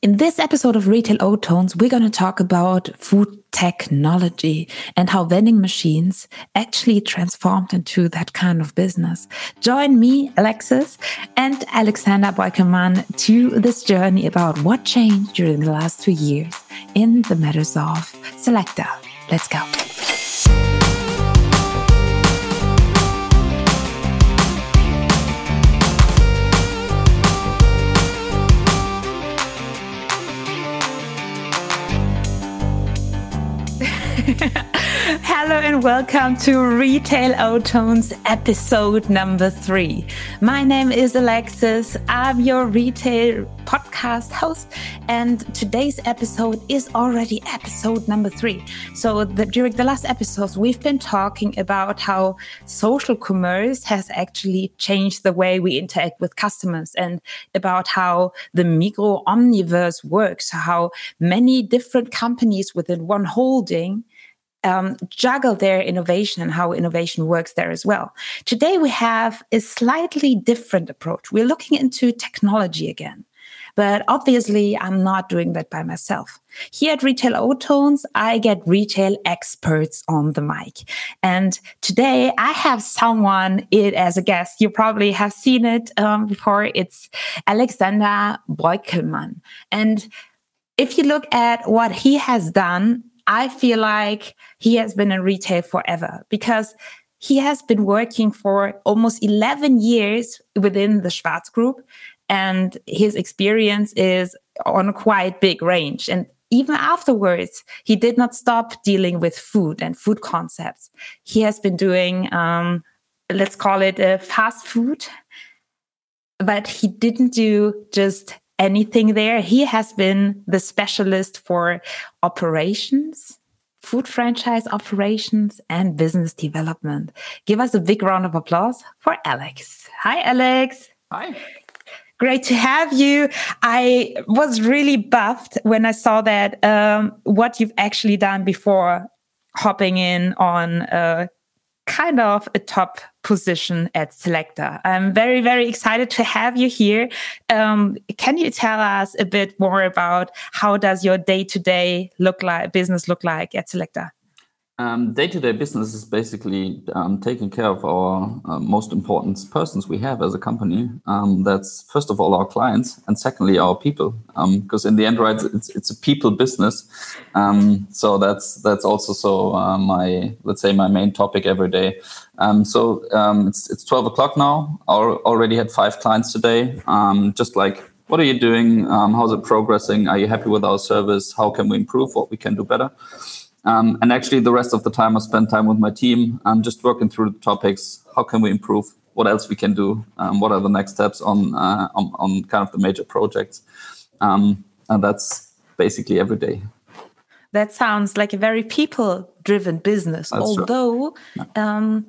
In this episode of Retail O-Tones, we're going to talk about food technology and how vending machines actually transformed into that kind of business. Join me, Alexis, and Alexander Breuckelmann to this journey about what changed during the last two years in the matters of Selecta. Let's go. Hello and welcome to Retail O-Tones episode number three. My name is Alexis. I'm your retail podcast host, and today's episode is already episode number three. So, the, during the last episodes, we've been talking about how social commerce has actually changed the way we interact with customers and about how the Migros omniverse works, how many different companies within one holding um, juggle their innovation and how innovation works there as well. Today, we have a slightly different approach. We're looking into technology again. But obviously, I'm not doing that by myself. Here at Retail O-Tones, I get retail experts on the mic. And today I have someone it as a guest. You probably have seen it um, before. It's Alexander Breuckelmann. And if you look at what he has done I feel like he has been in retail forever because he has been working for almost 11 years within the Schwarz Group. And his experience is on a quite big range. And even afterwards, he did not stop dealing with food and food concepts. He has been doing, um, let's call it a fast food, but he didn't do just anything there. He has been the specialist for operations, food franchise operations, and business development. Give us a big round of applause for Alex. Hi, Alex. Hi. Great to have you. I was really buffed when I saw that um, what you've actually done before hopping in on uh, kind of a top position at Selecta. I'm very, very excited to have you here. Um, can you tell us a bit more about how does your day-to-day look like, business look like at Selecta? Um, day-to-day business is basically um, taking care of our uh, most important persons we have as a company. Um, that's first of all our clients, and secondly our people. Because um, in the end, right, it's it's a people business. Um, so that's that's also so uh, my let's say my main topic every day. Um, so it's it's twelve o'clock now. I already had five clients today. just like what are you doing? how's it progressing? Are you happy with our service? How can we improve? What we can do better? Um, and actually, the rest of the time I spend time with my team. I'm just working through the topics. How can we improve? What else we can do? Um, what are the next steps on, uh, on, on kind of the major projects? Um, and that's basically every day. That sounds like a very people-driven business. That's Although, yeah. Um,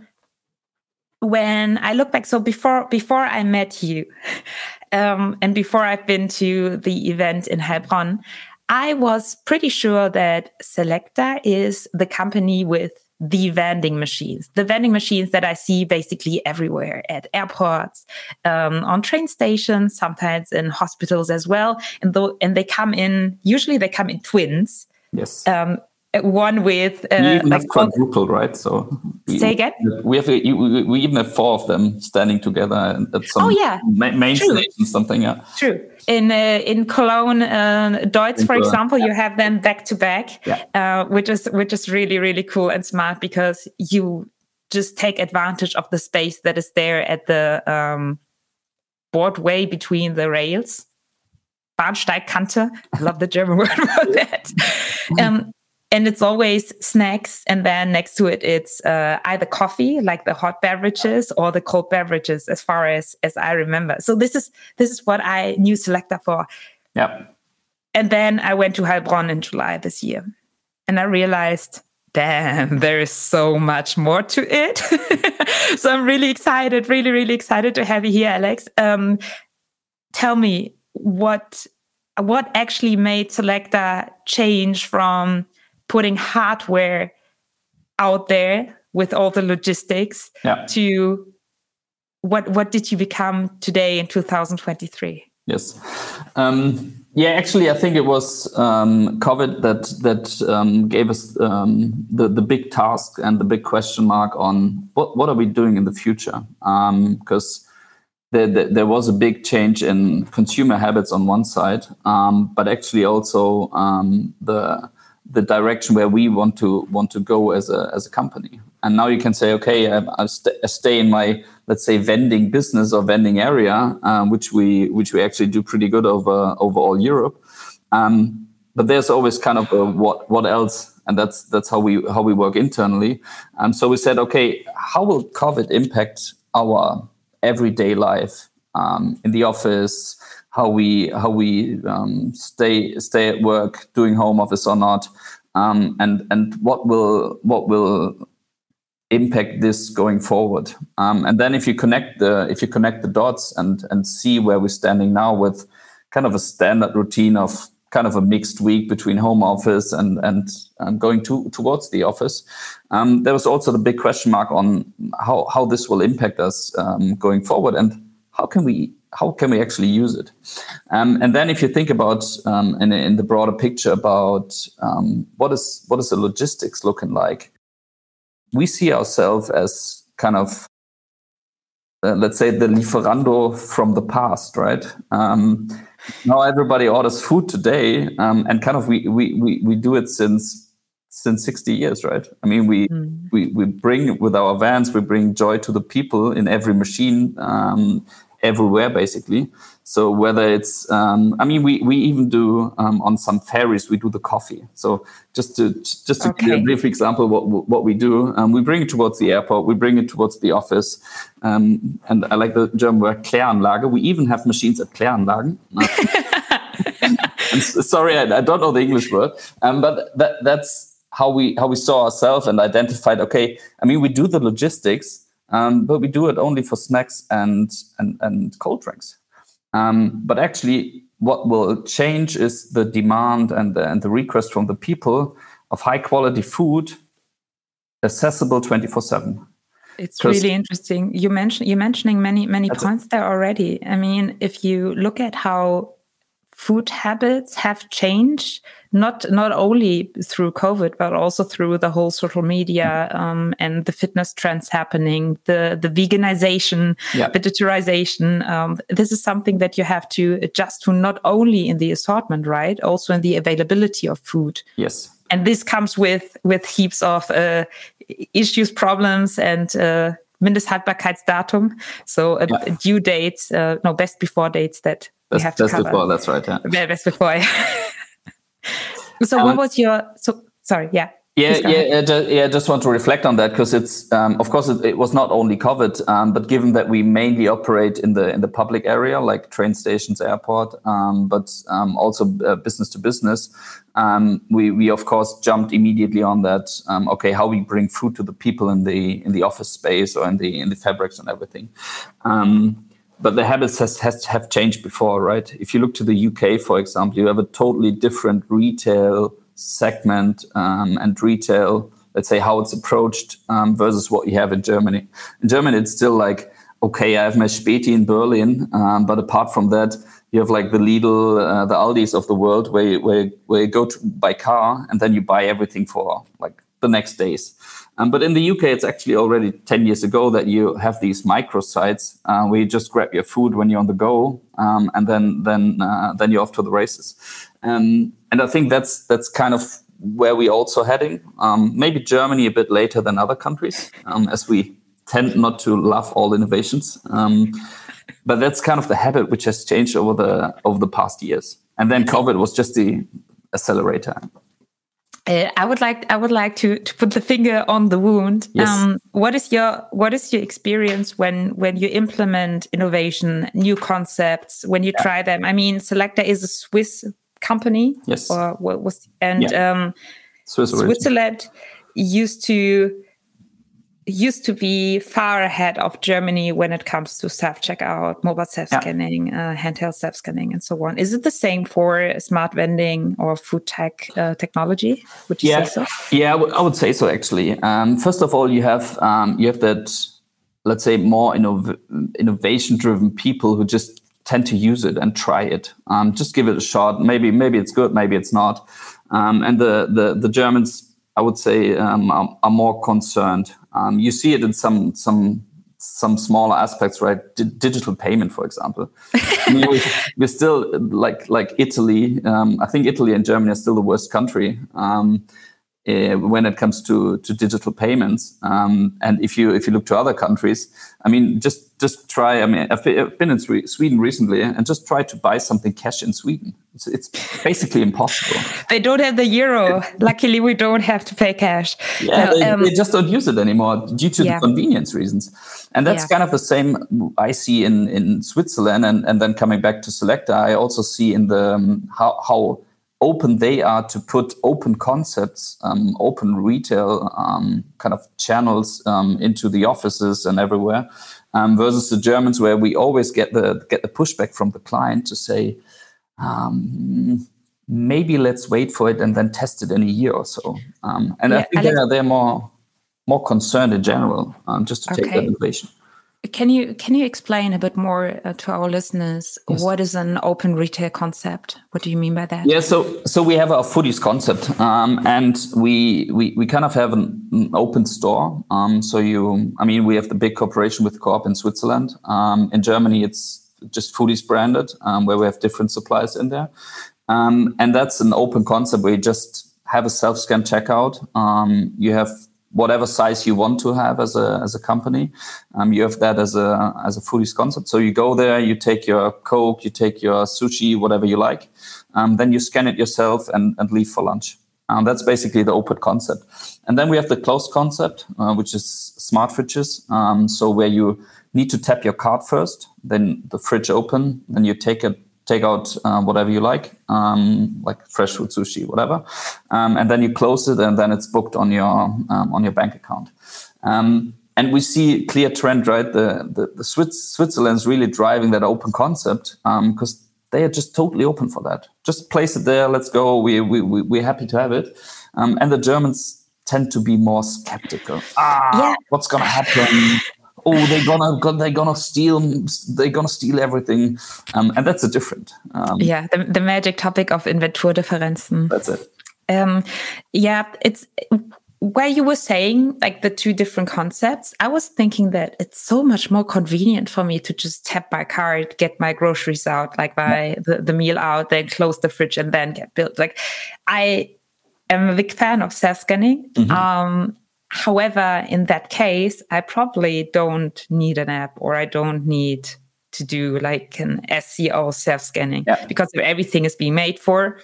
when I look back, so before before I met you, um, and before I've been to the event in Heilbronn, I was pretty sure that Selecta is the company with the vending machines, the vending machines that I see basically everywhere at airports, um, on train stations, sometimes in hospitals as well. And though, and they come in, usually they come in twins. Yes. Um, one with uh, we even have quadruple, right? So we, say again. We have a, we even have four of them standing together at some oh yeah main True. station something yeah. True. In uh, in Cologne, uh, Deutz, for example, you have them back to back, uh, which is which is really really cool and smart because you just take advantage of the space that is there at the um, boardway between the rails. Bahnsteigkante. I love the German word for that. Um, and it's always snacks and then next to it it's uh, either coffee like the hot beverages or the cold beverages as far as as i remember. So this is this is what i knew selecta for. Yeah and then i went to heilbronn in july this year. And i realized damn there is so much more to it. So i'm really excited really really excited to have you here alex. Um, tell me what what actually made selecta change from putting hardware out there with all the logistics yeah. to what what did you become today in 2023 yes um, Yeah, actually, I think it was um, COVID that that um, gave us um, the the big task and the big question mark on what what are we doing in the future? Because um, there, there, there, was a big change in consumer habits on one side, um, but actually also um, the the direction where we want to want to go as a as a company. And now you can say, okay, I, I, st- I stay in my let's say vending business or vending area, um, which we which we actually do pretty good over over all Europe. Um, but there's always kind of a what what else, and that's that's how we how we work internally. Um, so we said, okay, how will COVID impact our everyday life um, in the office? How we how we um, stay stay at work, doing home office or not, um, and and what will what will impact this going forward. Um, and then if you connect the if you connect the dots and and see where we're standing now with kind of a standard routine of kind of a mixed week between home office and and um, going to towards the office. Um, there was also the big question mark on how how this will impact us um, going forward and how can we how can we actually use it? Um, and then if you think about um, in, in, the broader picture about um, what is what is the logistics looking like, we see ourselves as kind of uh, let's say the lieferando from the past, right? Um, now everybody orders food today, um, and kind of we, we we we do it since since 60 years right i mean we mm. we we bring with our vans we bring joy to the people in every machine um, everywhere basically. So whether it's, um, I mean, we, we even do um, on some ferries we do the coffee. So just to just to okay. give a brief example, what what we do, um, we bring it towards the airport, we bring it towards the office, um, and I like the German word Kläranlage. We even have machines at Kläranlagen. sorry, I, I, don't know the English word, um, but that that's how we how we saw ourselves and identified. Okay, I mean, we do the logistics um, but we do it only for snacks and and, and cold drinks. Um, but actually, what will change is the demand and the, and the request from the people of high quality food, accessible twenty four seven. It's really interesting. You mentioned you're mentioning many many points there already. I mean, if you look at how food habits have changed not not only through covid but also through the whole social media um, and the fitness trends happening the the veganization yeah. vegetarianization um, this is something that you have to adjust to not only in the assortment right also in the availability of food yes and this comes with with heaps of uh, issues problems and uh, Mindesthaltbarkeitsdatum, so uh, yeah. due dates, uh, no best before dates that Best, we have to best cover. before, that's right. Yeah best before. so, um, what was your? So, sorry. Yeah. Yeah, yeah, yeah, yeah. Just want to reflect on that because it's, um, of course, it, it, was not only COVID, um, but given that we mainly operate in the in the public area, like train stations, airport, um, but um, also uh, business to business, um, we we of course jumped immediately on that. Um, okay, how we bring food to the people in the in the office space or in the in the fabrics and everything but the habits has, has have changed before, right? If you look to the UK, for example, you have a totally different retail segment um, and retail, let's say how it's approached um, versus what you have in Germany. In Germany, it's still like, okay, I have my Späti in Berlin, um, but apart from that, you have like the Lidl, uh, the Aldis of the world, where you, where where you go to by car and then you buy everything for like the next days. Um, but in the UK, it's actually already 10 years ago that you have these micro sites uh, where you just grab your food when you're on the go, um, and then then uh, then you're off to the races. Um, and I think that's that's kind of where we're also heading. Um, maybe Germany a bit later than other countries, um, as we tend not to love all innovations. Um, but that's kind of the habit which has changed over the over the past years. And then COVID was just the accelerator. Uh, I would like I would like to, to put the finger on the wound. Yes. Um, what is your what is your experience when when you implement innovation, new concepts, when you yeah. try them? I mean, Selecta is a Swiss company. Yes. Or what was and yeah. um, Switzerland used to used to be far ahead of Germany when it comes to self checkout, mobile self scanning, yeah. uh, handheld self scanning, and so on. Is it the same for smart vending or food tech uh, technology? Would you yeah. say so? Yeah, I would say so. Actually, um, first of all, you have um, you have that let's say more innov- innovation driven people who just tend to use it and try it. Um, just give it a shot. Maybe maybe it's good, maybe it's not. Um, and the, the the Germans, I would say, um, are, are, more concerned. Um, you see it in some some some smaller aspects, right? D- digital payment, for example. I mean, we, we're still like like Italy. Um, I think Italy and Germany are still the worst country. Um, uh, when it comes to to digital payments. Um, and if you if you look to other countries, I mean, just just try. I mean, I've been in Sweden recently, and just try to buy something cash in Sweden. It's, it's basically impossible. They don't have the euro. Luckily, we don't have to pay cash. Yeah, no, they, um, they, just don't use it anymore due to yeah. the convenience reasons. And that's yeah. kind of the same I see in in Switzerland. And and then coming back to Selecta, I also see in the um, how how open they are to put open concepts, um, open retail um, kind of channels um, into the offices and everywhere, um, versus the Germans where we always get the get the pushback from the client to say, um, maybe let's wait for it and then test it in a year or so. Um, and yeah, I think they're, they're more more concerned in general just to okay. take that innovation. Can you can you explain a bit more uh, to our listeners yes. what is an open retail concept? What do you mean by that? Yeah, so so we have our foodies concept, um, and we, we we kind of have an, an open store. Um, so you, I mean, we have the big cooperation with Coop in Switzerland. Um, in Germany, it's just foodies branded, um, where we have different suppliers in there, um, and that's an open concept where you just have a self scan checkout. Um, you have whatever size you want to have as a as a company. Um, you have that as a as a foodies concept. So you go there, you take your Coke, you take your sushi, whatever you like, um, then you scan it yourself and, and leave for lunch. Um, that's basically the open concept. And then we have the closed concept, uh, which is smart fridges. Um, so where you need to tap your card first, then the fridge open, then you take it take out uh, whatever you like, um, like fresh food, sushi, whatever, um, and then you close it, and then it's booked on your um, on your bank account. Um, and we see clear trend, right? The the, the Swiss, is really driving that open concept because they are just totally open for that. Just place it there. Let's go. We we, we we're happy to have it. Um, and the Germans tend to be more skeptical. Ah, yeah. what's gonna happen? Oh they're gonna they're gonna steal they're gonna steal everything. Um, and that's a different um, yeah the, the magic topic of inventurdifferenzen that's it. Um, yeah it's where you were saying like the two different concepts i was thinking that it's so much more convenient for me to just tap my card get my groceries out like buy the, the meal out then close the fridge and then get built. Like i am a big fan of self-scanning. Mm-hmm. um, However, in that case, I probably don't need an app or I don't need to do like an SCO self scanning yeah. because everything is being made for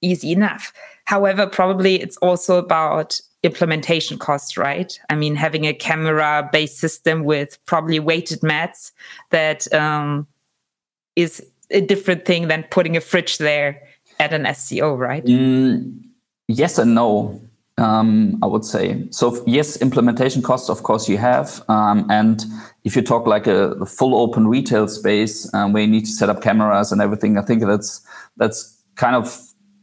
easy enough. However, probably it's also about implementation costs, right? I mean, having a camera based system with probably weighted mats that um, is a different thing than putting a fridge there at an SCO, right? Mm, yes and no um, I would say. So yes, implementation costs, of course, you have. Um, and if you talk like a, full open retail space um, where you need to set up cameras and everything, I think that's that's kind of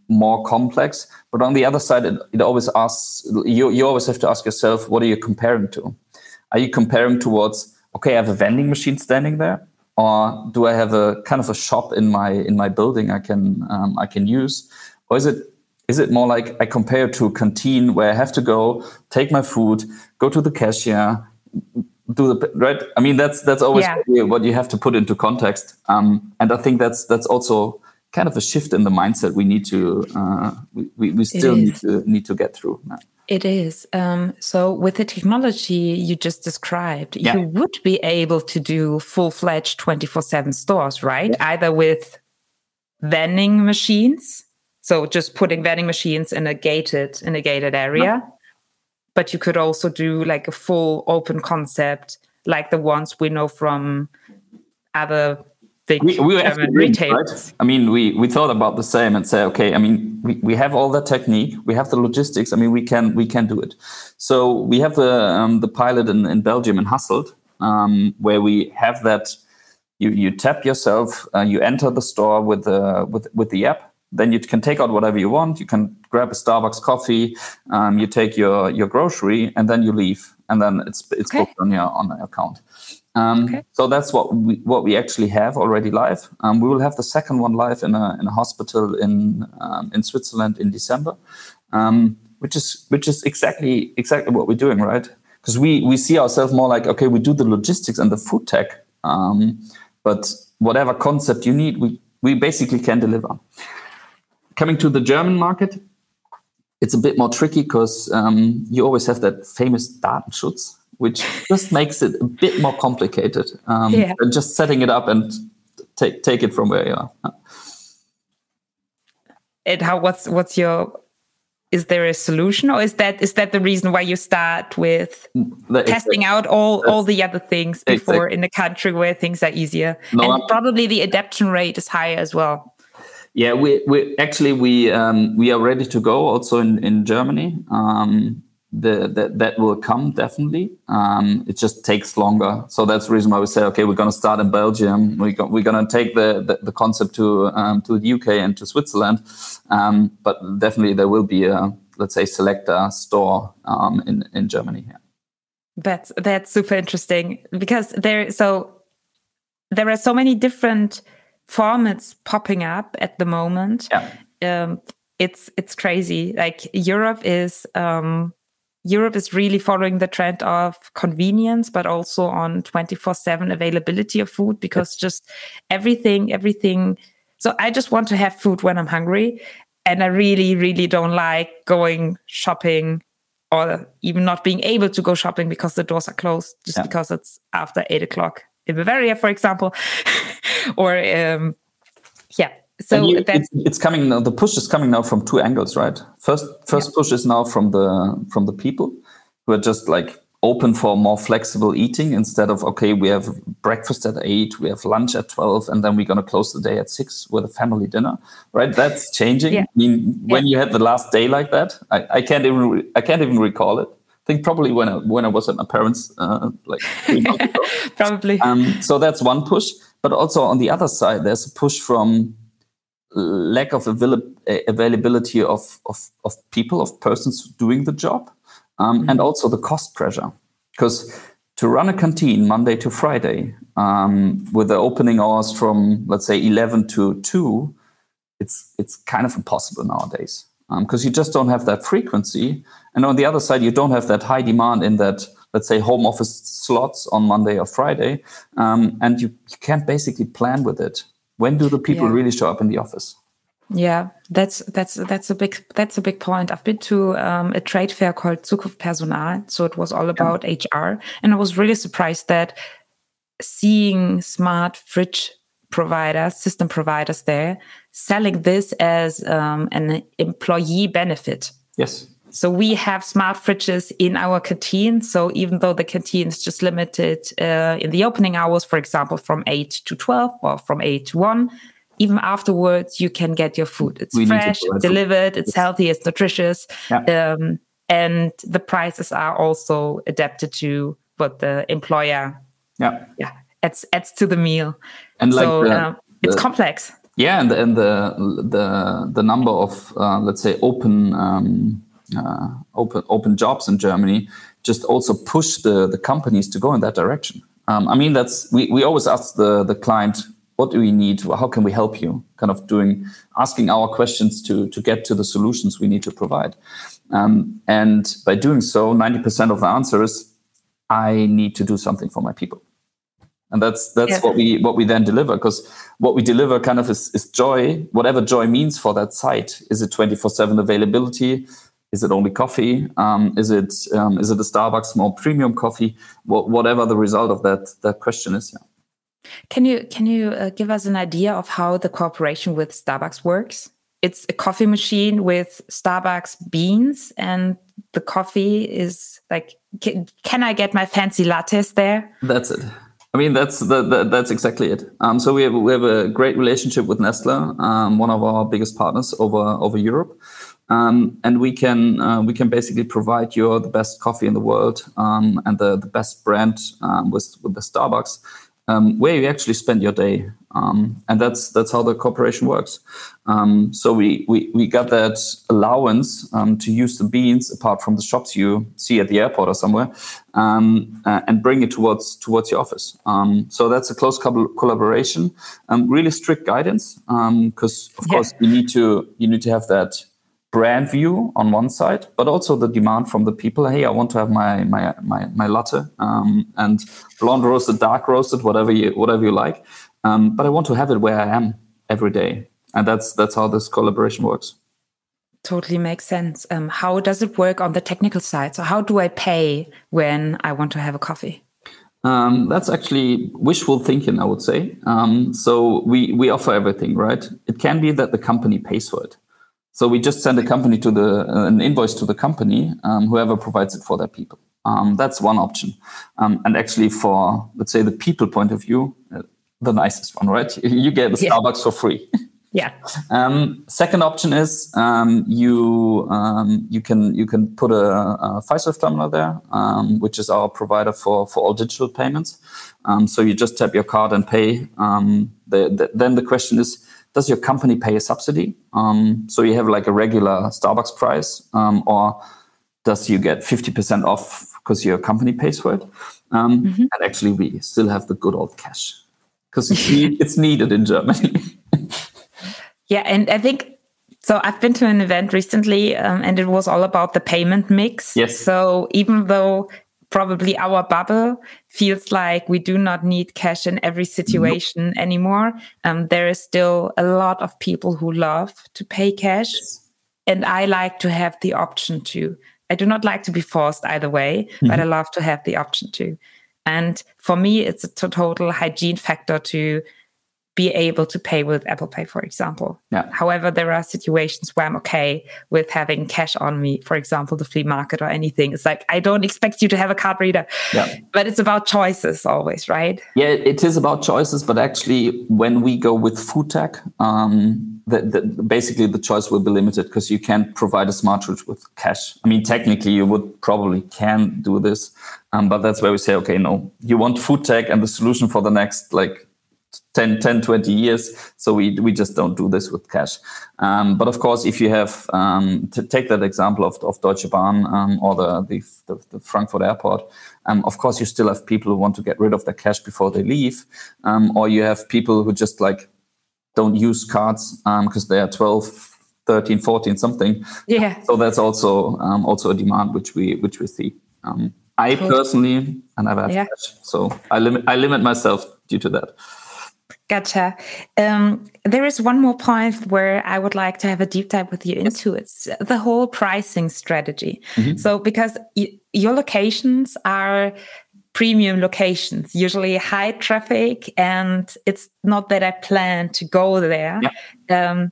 more complex. But on the other side, it, it always asks you. You always have to ask yourself, what are you comparing to? Are you comparing towards okay, I have a vending machine standing there, or do I have a kind of a shop in my in my building I can um, I can use, or is it is it more like I compare to a canteen where I have to go, take my food, go to the cashier, do the right? I mean, that's that's always yeah. what you have to put into context. Um, and I think that's that's also kind of a shift in the mindset we need to uh, we, we still need to need to get through. It is. Um, so, with the technology you just described, yeah. you would be able to do full fledged 24 7 stores, right? Yeah. Either with vending machines so just putting vending machines in a gated in a gated area. But you could also do like a full open concept, like the ones we know from other big we, we German retailers. Right? I mean, we we thought about the same and say, okay, I mean, we, we have all the technique, we have the logistics. I mean, we can we can do it. So we have the um, the pilot in, in Belgium in Hasselt, um, where we have that. You you tap yourself, uh, you enter the store with the with with the app then you can take out whatever you want. You can grab a Starbucks coffee. Um, you take your your grocery, and then you leave, and then it's it's okay. booked on your on your account. Um, okay. So that's what we what we actually have already live. Um, we will have the second one live in a in a hospital in um, in Switzerland in December, um, which is which is exactly exactly what we're doing, right? Because we we see ourselves more like okay, we do the logistics and the food tech, um, but whatever concept you need, we we basically can deliver. Coming to the German market, it's a bit more tricky because um, you always have that famous Datenschutz which just makes it a bit more complicated um, yeah. than just setting it up and take take it from where you are. And how? What's what's your? Is there a solution, or is that is that the reason why you start with that, testing exactly. out all all the other things before exactly. in a country where things are easier no, and I'm, probably the adaptation rate is higher as well? Yeah, we, we actually we um, we are ready to go also in in Germany. Um, the, that that will come definitely. Um, it just takes longer, so that's the reason why we say, okay, we're going to start in Belgium. We we're going to take the, the, the concept to um, to the UK and to Switzerland, um, but definitely there will be a let's say Selecta store um, in in Germany. Yeah. That's that's super interesting because there so there are so many different formats popping up at the moment. Yeah. Um, it's it's crazy. Like Europe is um, Europe is really following the trend of convenience, but also on 24 7 availability of food because just everything, everything. So I just want to have food when I'm hungry. And I really, really don't like going shopping or even not being able to go shopping because the doors are closed just yeah. because it's after eight o'clock in Bavaria, for example. or, um, yeah, so you, it's, it's, coming now the push is coming now from two angles right first first yeah. push is now from the from the people who are just like open for more flexible eating instead of okay we have breakfast at 8 we have lunch at 12 and then we're going to close the day at 6 with a family dinner right that's changing yeah. i mean when you had the last day like that I, I can't even i can't even recall it think probably when I, when I was at my parents, uh, like probably. Um, so that's one push, but also on the other side, there's a push from lack of avail- availability of, of, of people, of persons doing the job, um, mm-hmm. and also the cost pressure. Because to run a canteen Monday to Friday um, with the opening hours from, let's say, 11 to 2, it's, it's kind of impossible nowadays because um, you just don't have that frequency. And on the other side, you don't have that high demand in that, let's say, home office slots on Monday or Friday. Um, and you, you can't basically plan with it when do the people yeah. really show up in the office yeah that's that's that's a big that's a big point i've been to um, a trade fair called zukunft personal so it was all about yeah. hr and i was really surprised that seeing smart fridge providers system providers there selling this as um, an employee benefit yes so we have smart fridges in our canteen. So even though the canteen is just limited uh, in the opening hours, for example, from 8 to 12 or from 8 to 1, even afterwards, you can get your food. It's we fresh, it's delivered, it's healthy, it's nutritious. Yeah. Um, and the prices are also adapted to what the employer yeah. Yeah, adds, adds to the meal. And like so, the, uh, it's the, complex. Yeah, and, and the the the number of uh, let's say open um, uh, open open jobs in Germany just also push the the companies to go in that direction. Um, I mean, that's we, we always ask the the client, what do we need? How can we help you? Kind of doing asking our questions to to get to the solutions we need to provide. Um, and by doing so, ninety percent of the answer is, I need to do something for my people and that's that's yeah. what we what we then deliver because what we deliver kind of is, is joy whatever joy means for that site is it 24 7 availability is it only coffee? Um, is it um, is it a Starbucks more premium coffee? Wh- whatever the result of that that question is. Yeah. Can you can you uh, give us an idea of how the cooperation with Starbucks works? It's a coffee machine with Starbucks beans, and the coffee is like. Can, can I get my fancy lattes there? That's it. I mean, that's that's exactly it. Um, so we have we have a great relationship with Nestle, um, one of our biggest partners over over Europe. Um, and we can uh, we can basically provide you the best coffee in the world um, and the, the best brand um, with with the Starbucks um, where you actually spend your day. Um, and that's that's how the corporation works. Um, so we, we we got that allowance um, to use the beans apart from the shops you see at the airport or somewhere, um, uh, and bring it towards towards your office. Um, so that's a close co- collaboration. really strict guidance because of yeah. course you need to you need to have that brand view on one side, but also the demand from the people. Hey, I want to have my my my, my latte um, and blonde roasted, dark roasted, whatever you whatever you like. Um, but I want to have it where I am every day, and that's that's how this collaboration works. Totally makes sense. Um, how does it work on the technical side? So how do I pay when I want to have a coffee? Um, that's actually wishful thinking, I would say. Um, so we we offer everything, right? It can be that the company pays for it. So we just send a company to the uh, an invoice to the company, um, whoever provides it for their people. Um, that's one option. Um, and actually, for let's say the people point of view, uh, the nicest one, right? You get a yeah. Starbucks for free. Yeah. Um, second option is um, you um, you can you can put a, a Fiserv terminal there, um, which is our provider for for all digital payments. Um, so you just tap your card and pay. Um, the, the, then the question is, does your company pay a subsidy? Um, so you have like a regular Starbucks price, um, or does you get 50% off because your company pays for it? Um, mm-hmm. And actually, we still have the good old cash because it's, need, it's needed in Germany. yeah, and I think so I've been to an event recently um, and it was all about the payment mix. Yes. So even though probably our bubble feels like we do not need cash in every situation nope. anymore. Um, there is still a lot of people who love to pay cash. Yes. And I like to have the option to. I do not like to be forced either way, mm-hmm. but I love to have the option to. And for me, it's a total hygiene factor to be able to pay with Apple Pay, for example. Yeah. However, there are situations where I'm okay with having cash on me, for example, the flea market or anything. It's like, I don't expect you to have a card reader. Yeah. But it's about choices always, right? Yeah, it is about choices. But actually, when we go with food tech, um, the, the, basically the choice will be limited because you can't provide a smart route with cash. I mean, technically, you would probably can do this. Um, but that's where we say, okay, no, you want food tech and the solution for the next like 10, 10 20 years. So we, we just don't do this with cash. Um, but of course, if you have, um, to take that example of, of Deutsche Bahn um, or the, the, the, the, Frankfurt airport, um, of course, you still have people who want to get rid of their cash before they leave. Um, or you have people who just like don't use cards because um, they are 12, 13, 14, something. Yeah. So that's also also a demand which we which we see. I personally, and I've had yeah. cash, so I limit I limit myself due to that. Gotcha. Um, there is one more point where I would like to have a deep dive with you into it's the whole pricing strategy. Mm-hmm. So, because y- your locations are premium locations, usually high traffic, and it's not that I plan to go there. Yeah. Um,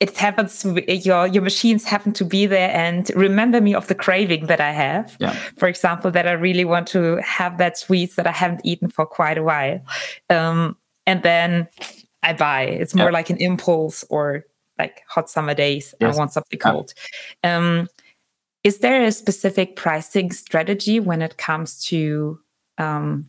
it happens your your machines happen to be there and remember me of the craving that i have. Yeah. for example that i really want to have that sweets that i haven't eaten for quite a while. Um, and then i buy. It's more yeah. like an impulse or like hot summer days yes. i want something cold. Um, is there a specific pricing strategy when it comes to um,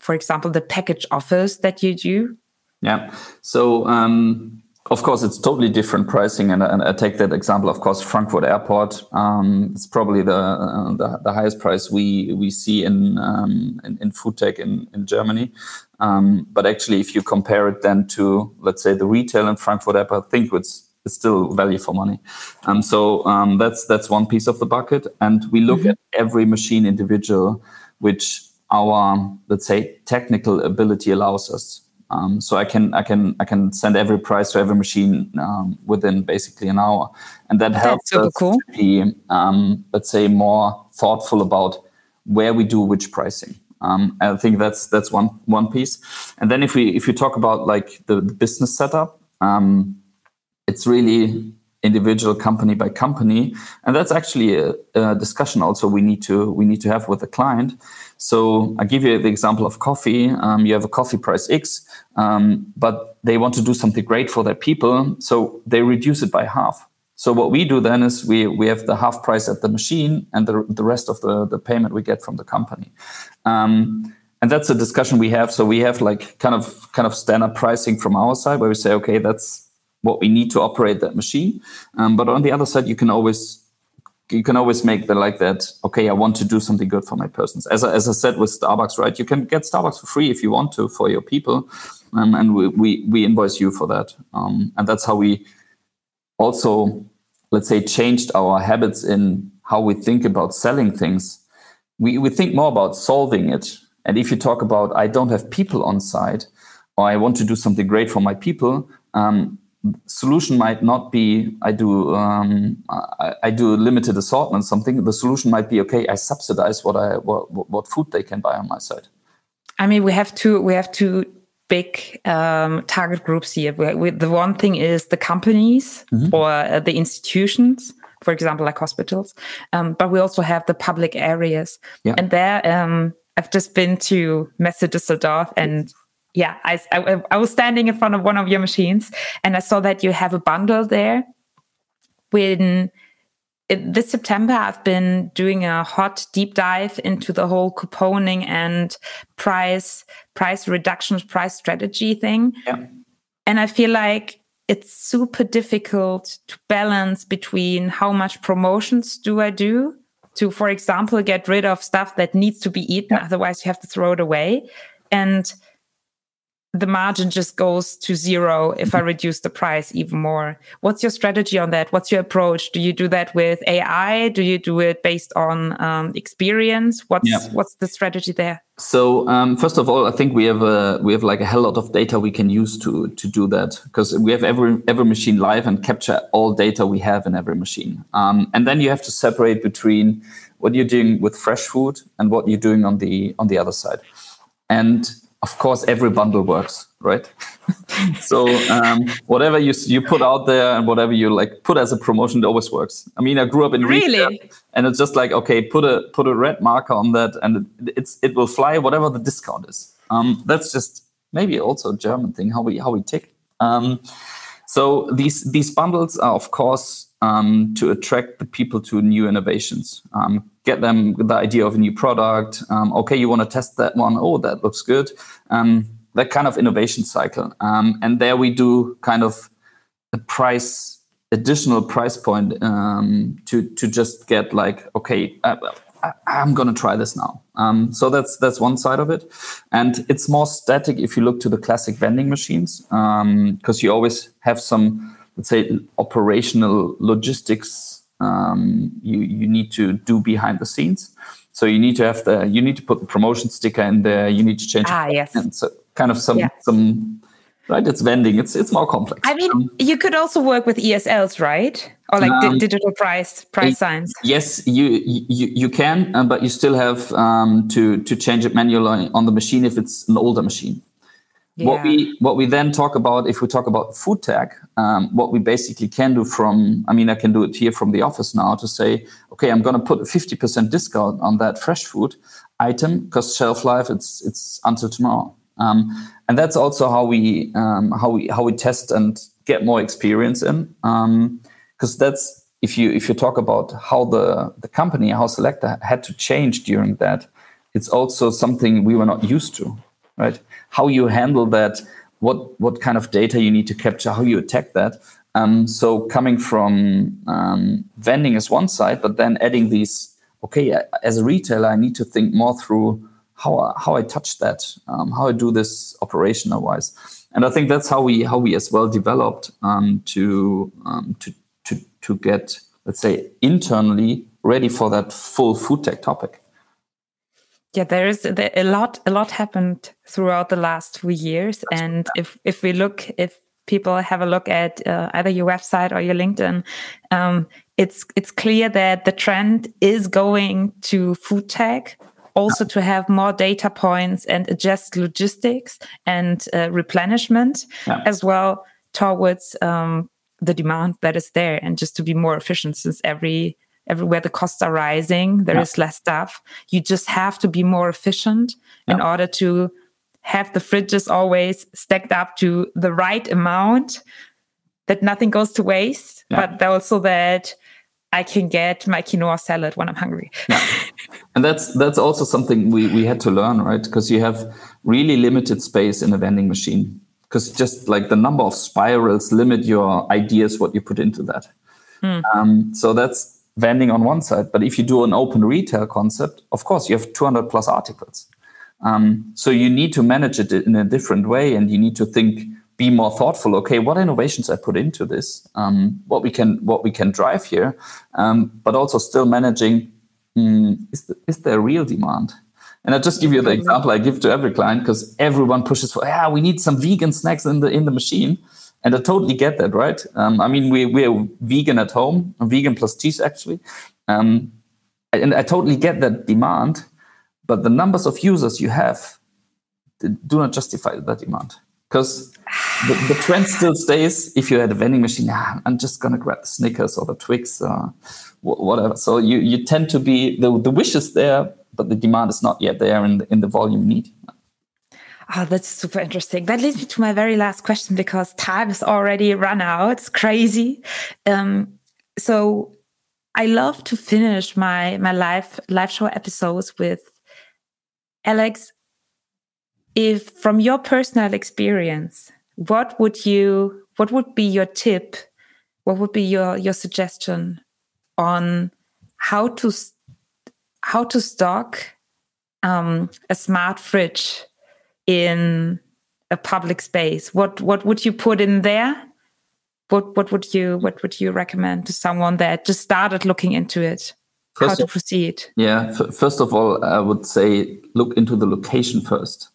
for example the package offers that you do? Yeah. So um, of course, it's totally different pricing, and, and, I take that example. Of course, Frankfurt Airport. Um, it's probably the, uh, the, the highest price we we see in um, in, in, food tech in in Germany. Um, but actually, if you compare it then to let's say the retail in Frankfurt Airport, I think it's it's still value for money. Um, so um, that's that's one piece of the bucket, and we look mm-hmm. at every machine individual, which our let's say technical ability allows us um, so I can I can I can send every price to every machine um, within basically an hour, and that helps us cool. to be um, let's say more thoughtful about where we do which pricing. Um, I think that's that's one one piece, and then if we if we talk about like the, the business setup, um, it's really individual company by company. And that's actually a, a, discussion also we need to we need to have with the client. So i give you the example of coffee. Um, you have a coffee price x um, but they want to do something great for their people so they reduce it by half so what we do then is we we have the half price at the machine and the, the rest of the, the payment we get from the company um, and that's a discussion we have. So we have like kind of kind of standard pricing from our side where we say, okay, that's what we need to operate that machine. Um, but on the other side, you can always you can always make the like that. Okay, I want to do something good for my persons. As I, as I said with Starbucks, right? You can get Starbucks for free if you want to for your people, um, and we, we we invoice you for that. Um, and that's how we also let's say changed our habits in how we think about selling things. We we think more about solving it. And if you talk about I don't have people on site, or I want to do something great for my people, um, solution might not be I do um, I, I, do a limited assortment something. The solution might be okay. I subsidize what I what, what food they can buy on my site. I mean, we have to we have two big um, target groups here. We, the one thing is the companies mm -hmm. or uh, the institutions. For example, like hospitals, um, but we also have the public areas, yeah. and there um, I've just been to Messe Düsseldorf, and yeah, I, I, I was standing in front of one of your machines and I saw that you have a bundle there. When it, this September, I've been doing a hot deep dive into the whole couponing and price price reductions, price strategy thing. Yeah. And I feel like it's super difficult to balance between how much promotions do I do to, for example, get rid of stuff that needs to be eaten, yeah. otherwise you have to throw it away. And the margin just goes to zero if I mm-hmm. reduce the price even more. What's your strategy on that? What's your approach? Do you do that with AI? Do you do it based on um, experience? What's yeah. what's the strategy there? So um, first of all, I think we have a we have like a hell lot of data we can use to to do that because we have every every machine live and capture all data we have in every machine. Um, and then you have to separate between what you're doing with fresh food and what you're doing on the on the other side. And of course every bundle works right? So um, whatever you you put out there and whatever you like put as a promotion it always works. I mean i grew up in really? retail, and it's just like okay put a put a red marker on that and it, it's it will fly whatever the discount is. Um, that's just maybe also a german thing how we how we tick. Um, so these these bundles are of course um, to attract the people to new innovations um, get them the idea of a new product. Um, okay, you want to test that one. Oh, that looks good. Um, that kind of innovation cycle. Um, and there we do kind of a price, additional price point um, to to just get like, okay, I, am going to try this now. Um, so that's that's one side of it, and it's more static if you look to the classic vending machines because um, you always have some, let's say, operational logistics um, you you need to do behind the scenes. So you need to have the you need to put the promotion sticker in there. You need to change ah yes, and so kind of some yeah. some right. It's vending. It's it's more complex. I mean, um, you could also work with ESLs, right? Or like um, digital price price signs. Yes, you you you can, uh, but you still have um, to to change it manually on the machine if it's an older machine. Yeah. What we what we then talk about if we talk about food tech, um, what we basically can do from I mean I can do it here from the office now to say okay I'm going to put a fifty percent discount on that fresh food item because shelf life it's it's until tomorrow, um, and that's also how we um, how we how we test and get more experience in. Because um, that's if you if you talk about how the the company how selecta had to change during that, it's also something we were not used to, right? how you handle that, what what kind of data you need to capture, how you attack that. Um, so coming from um, vending is one side, but then adding these. Okay, as a retailer, I need to think more through how how I touch that, um, how I do this operational wise, and I think that's how we how we as well developed um, to um, to to to get let's say internally ready for that full food tech topic yeah there is a lot a lot happened throughout the last few years and if if we look if people have a look at uh, either your website or your linkedin um, it's it's clear that the trend is going to food tech also to have more data points and adjust logistics and uh, replenishment yeah. as well towards um, the demand that is there and just to be more efficient since every everywhere the costs are rising there yeah. is less stuff you just have to be more efficient yeah. in order to have the fridges always stacked up to the right amount that nothing goes to waste yeah. but also that I can get my quinoa salad when I'm hungry. And that's that's also something we, we had to learn, right? Because you have really limited space in a vending machine. Because just like the number of spirals limit your ideas what you put into that. Mm. Um, so that's vending on one side. But if you do an open retail concept, of course you have 200 plus articles. Um, so you need to manage it in a different way, and you need to think be more thoughtful. Okay, what innovations I put into this? Um, what we can what we can drive here, um, but also still managing mm, is the, is there real demand? And I just give you the example I give to every client because everyone pushes for yeah we need some vegan snacks in the in the machine, and I totally get that right. Um, I mean we we're vegan at home, vegan plus cheese actually, um, and I totally get that demand, but the numbers of users you have do not justify that demand because the, the, trend still stays. If you had a vending machine, ah, I'm just gonna grab the Snickers or the Twix or whatever. So you you tend to be the the wish is there, but the demand is not yet there in the, in the volume need. Oh, that's super interesting. That leads me to my very last question because time is already run out. It's crazy. Um, so I love to finish my my live live show episodes with Alex if from your personal experience what would you what would be your tip what would be your your suggestion on how to how to stock um, a smart fridge in a public space what what would you put in there what what would you what would you recommend to someone that just started looking into it first how to proceed yeah first of all i would say look into the location first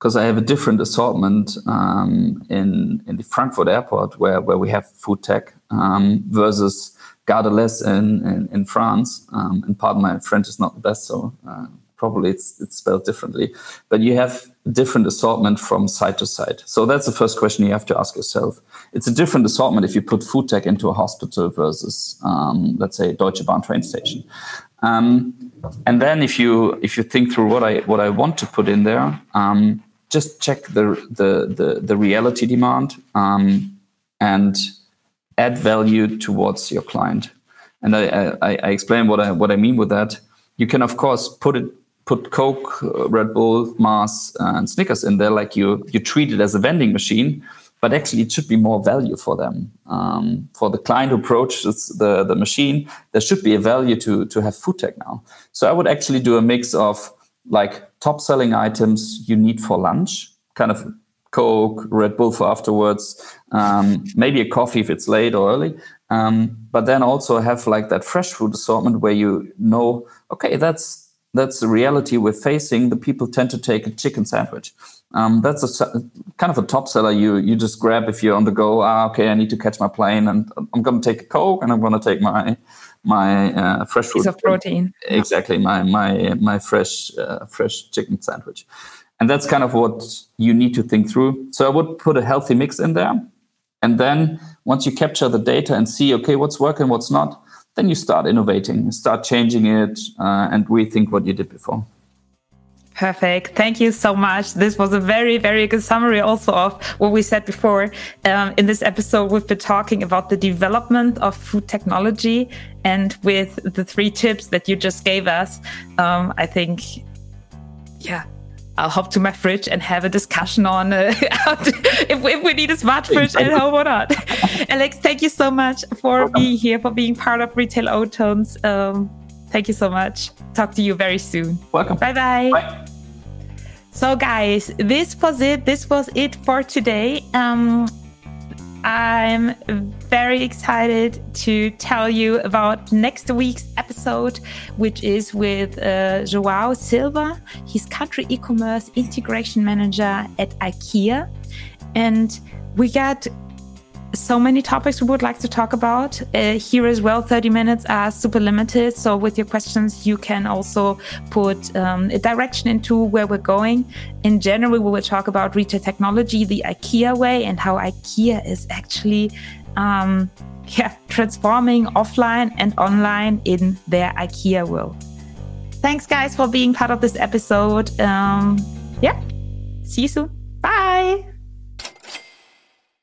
because I have a different assortment um, in in the Frankfurt airport where where we have food tech um, versus Gare de l'Est in, in, in France. Um, and pardon my French is not the best, so uh, probably it's it's spelled differently. But you have different assortment from site to site. So that's the first question you have to ask yourself. It's a different assortment if you put food tech into a hospital versus um, let's say Deutsche Bahn train station. Um, and then if you if you think through what I what I want to put in there, um, just check the the the, the reality demand um, and add value towards your client. And I, I, I, explain what I what I mean with that. You can of course put it put Coke, Red Bull, Mars, and Snickers in there like you you treat it as a vending machine, but actually it should be more value for them. Um, for the client who approaches the the machine, there should be a value to to have food tech now. So I would actually do a mix of like top selling items you need for lunch, kind of Coke, Red Bull for afterwards, um, maybe a coffee if it's late or early. Um, but then also have like that fresh food assortment where you know, okay, that's that's the reality we're facing. The people tend to take a chicken sandwich. Um, that's a kind of a top seller. You you just grab if you're on the go. Ah, okay, I need to catch my plane, and I'm going to take a coke, and I'm going to take my my uh, fresh food piece of protein. Exactly, my my my fresh uh, fresh chicken sandwich, and that's kind of what you need to think through. So I would put a healthy mix in there, and then once you capture the data and see okay what's working, what's not, then you start innovating, start changing it, uh, and rethink what you did before. Perfect. Thank you so much. This was a very, very good summary also of what we said before. Um, in this episode, we've been talking about the development of food technology. And with the three tips that you just gave us, um, I think, yeah, I'll hop to my fridge and have a discussion on uh, if, if, we need a smart fridge at home or not. Alex, thank you so much for Welcome. being here, for being part of Retail O-Tones. Um, thank you so much. Talk to you very soon. Welcome. Bye-bye. Bye. So, guys, this was it. This was it for today. Um, I'm very excited to tell you about next week's episode, which is with uh, Joao Silva. He's country e-commerce integration manager at IKEA, and we got so many topics we would like to talk about. Uh, here as well, 30 minutes are super limited. So, with your questions, you can also put um, a direction into where we're going. In general, we will talk about retail technology, the IKEA way, and how IKEA is actually. Um, yeah, transforming offline and online in their IKEA world. Thanks, guys, for being part of this episode. Um, yeah, see you soon.